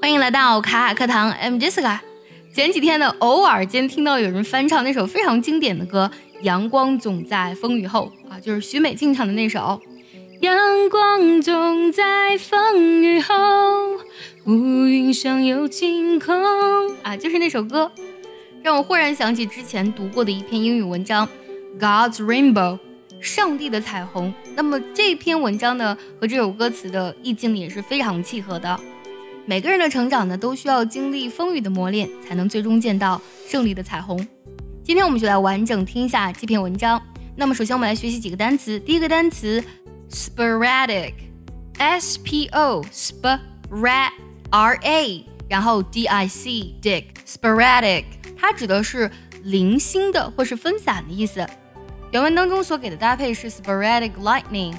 欢迎来到卡卡课堂，I'm Jessica。前几天呢，偶尔间听到有人翻唱那首非常经典的歌《阳光总在风雨后》啊，就是许美静唱的那首。阳光总在风雨后，乌云上有晴空啊，就是那首歌，让我忽然想起之前读过的一篇英语文章《God's Rainbow》，上帝的彩虹。那么这篇文章呢，和这首歌词的意境也是非常契合的。每个人的成长呢，都需要经历风雨的磨练，才能最终见到胜利的彩虹。今天我们就来完整听一下这篇文章。那么首先我们来学习几个单词。第一个单词 sporadic，s p o sp r r a，然后 d i c dic sporadic，它指的是零星的或是分散的意思。原文当中所给的搭配是 sporadic lightning，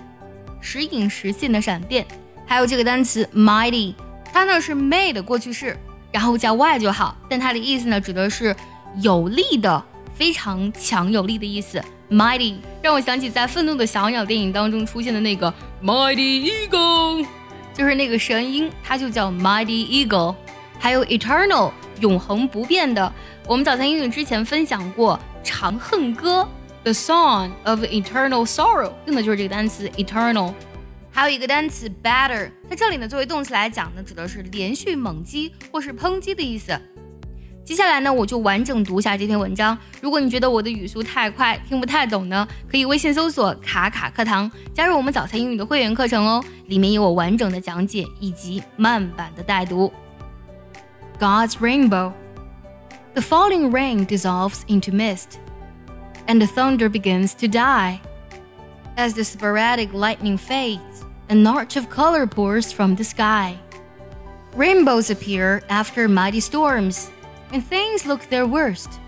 时隐时现的闪电。还有这个单词 mighty。它呢是 may 的过去式，然后加 y 就好。但它的意思呢，指的是有力的、非常强有力的意思。Mighty 让我想起在《愤怒的小鸟》电影当中出现的那个 Mighty Eagle，就是那个神鹰，它就叫 Mighty Eagle。还有 eternal 永恒不变的，我们早餐英语之前分享过《长恨歌》The Song of Eternal Sorrow，用的就是这个单词 eternal。还有一个单词 batter，在这里呢，作为动词来讲呢，指的是连续猛击或是抨击的意思。接下来呢，我就完整读一下这篇文章。如果你觉得我的语速太快，听不太懂呢，可以微信搜索“卡卡课堂”，加入我们早餐英语的会员课程哦，里面有我完整的讲解以及慢版的带读。God's rainbow. The falling rain dissolves into mist, and the thunder begins to die. As the sporadic lightning fades, an arch of color pours from the sky. Rainbows appear after mighty storms, and things look their worst.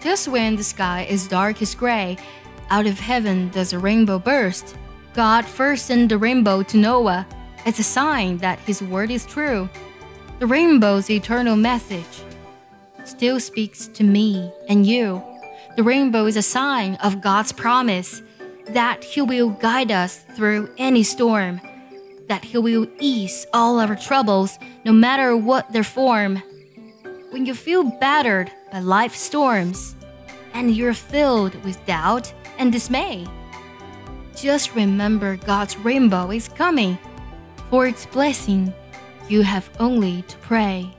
Just when the sky is darkest gray, out of heaven does a rainbow burst. God first sent the rainbow to Noah as a sign that his word is true. The rainbow's eternal message still speaks to me and you. The rainbow is a sign of God's promise that He will guide us through any storm, that He will ease all our troubles, no matter what their form. When you feel battered by life's storms, and you're filled with doubt and dismay, just remember God's rainbow is coming. For its blessing, you have only to pray.